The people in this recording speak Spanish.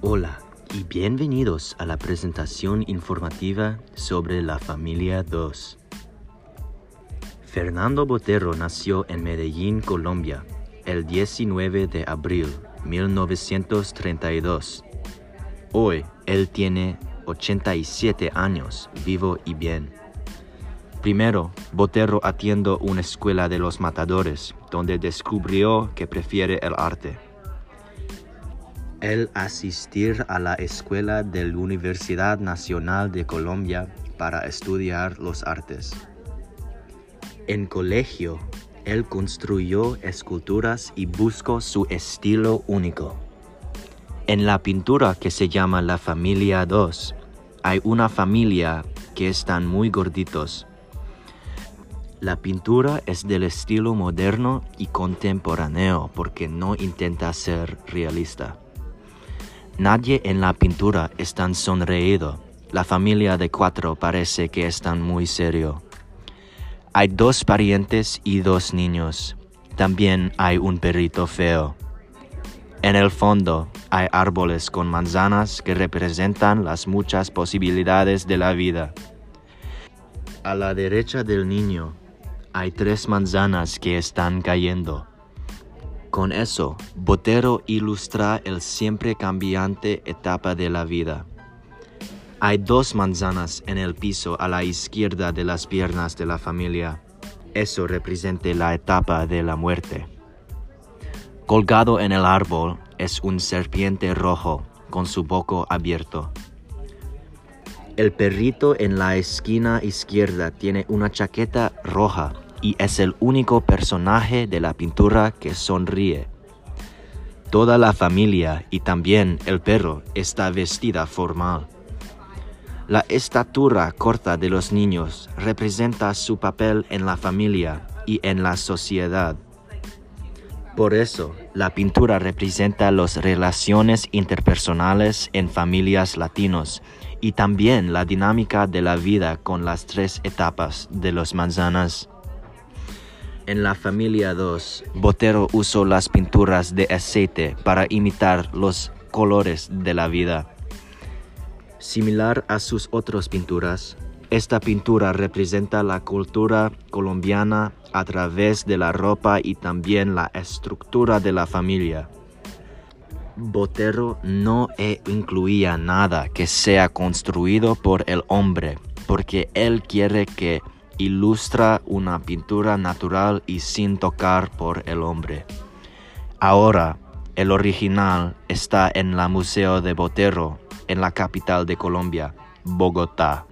Hola y bienvenidos a la presentación informativa sobre la familia 2. Fernando Botero nació en Medellín, Colombia, el 19 de abril 1932. Hoy él tiene 87 años, vivo y bien. Primero, Botero atiende una escuela de los matadores, donde descubrió que prefiere el arte. Él asistir a la escuela de la Universidad Nacional de Colombia para estudiar los artes. En colegio, él construyó esculturas y buscó su estilo único. En la pintura que se llama La Familia 2, hay una familia que están muy gorditos. La pintura es del estilo moderno y contemporáneo porque no intenta ser realista. Nadie en la pintura está sonreído. La familia de cuatro parece que están muy serio. Hay dos parientes y dos niños. También hay un perrito feo. En el fondo hay árboles con manzanas que representan las muchas posibilidades de la vida. A la derecha del niño hay tres manzanas que están cayendo. Con eso, Botero ilustra el siempre cambiante etapa de la vida. Hay dos manzanas en el piso a la izquierda de las piernas de la familia. Eso representa la etapa de la muerte. Colgado en el árbol es un serpiente rojo con su boca abierto. El perrito en la esquina izquierda tiene una chaqueta roja y es el único personaje de la pintura que sonríe. Toda la familia y también el perro está vestida formal. La estatura corta de los niños representa su papel en la familia y en la sociedad. Por eso, la pintura representa las relaciones interpersonales en familias latinos y también la dinámica de la vida con las tres etapas de los manzanas. En la familia 2, Botero usó las pinturas de aceite para imitar los colores de la vida. Similar a sus otras pinturas, esta pintura representa la cultura colombiana a través de la ropa y también la estructura de la familia. Botero no incluía nada que sea construido por el hombre, porque él quiere que ilustra una pintura natural y sin tocar por el hombre. Ahora, el original está en la Museo de Botero, en la capital de Colombia, Bogotá.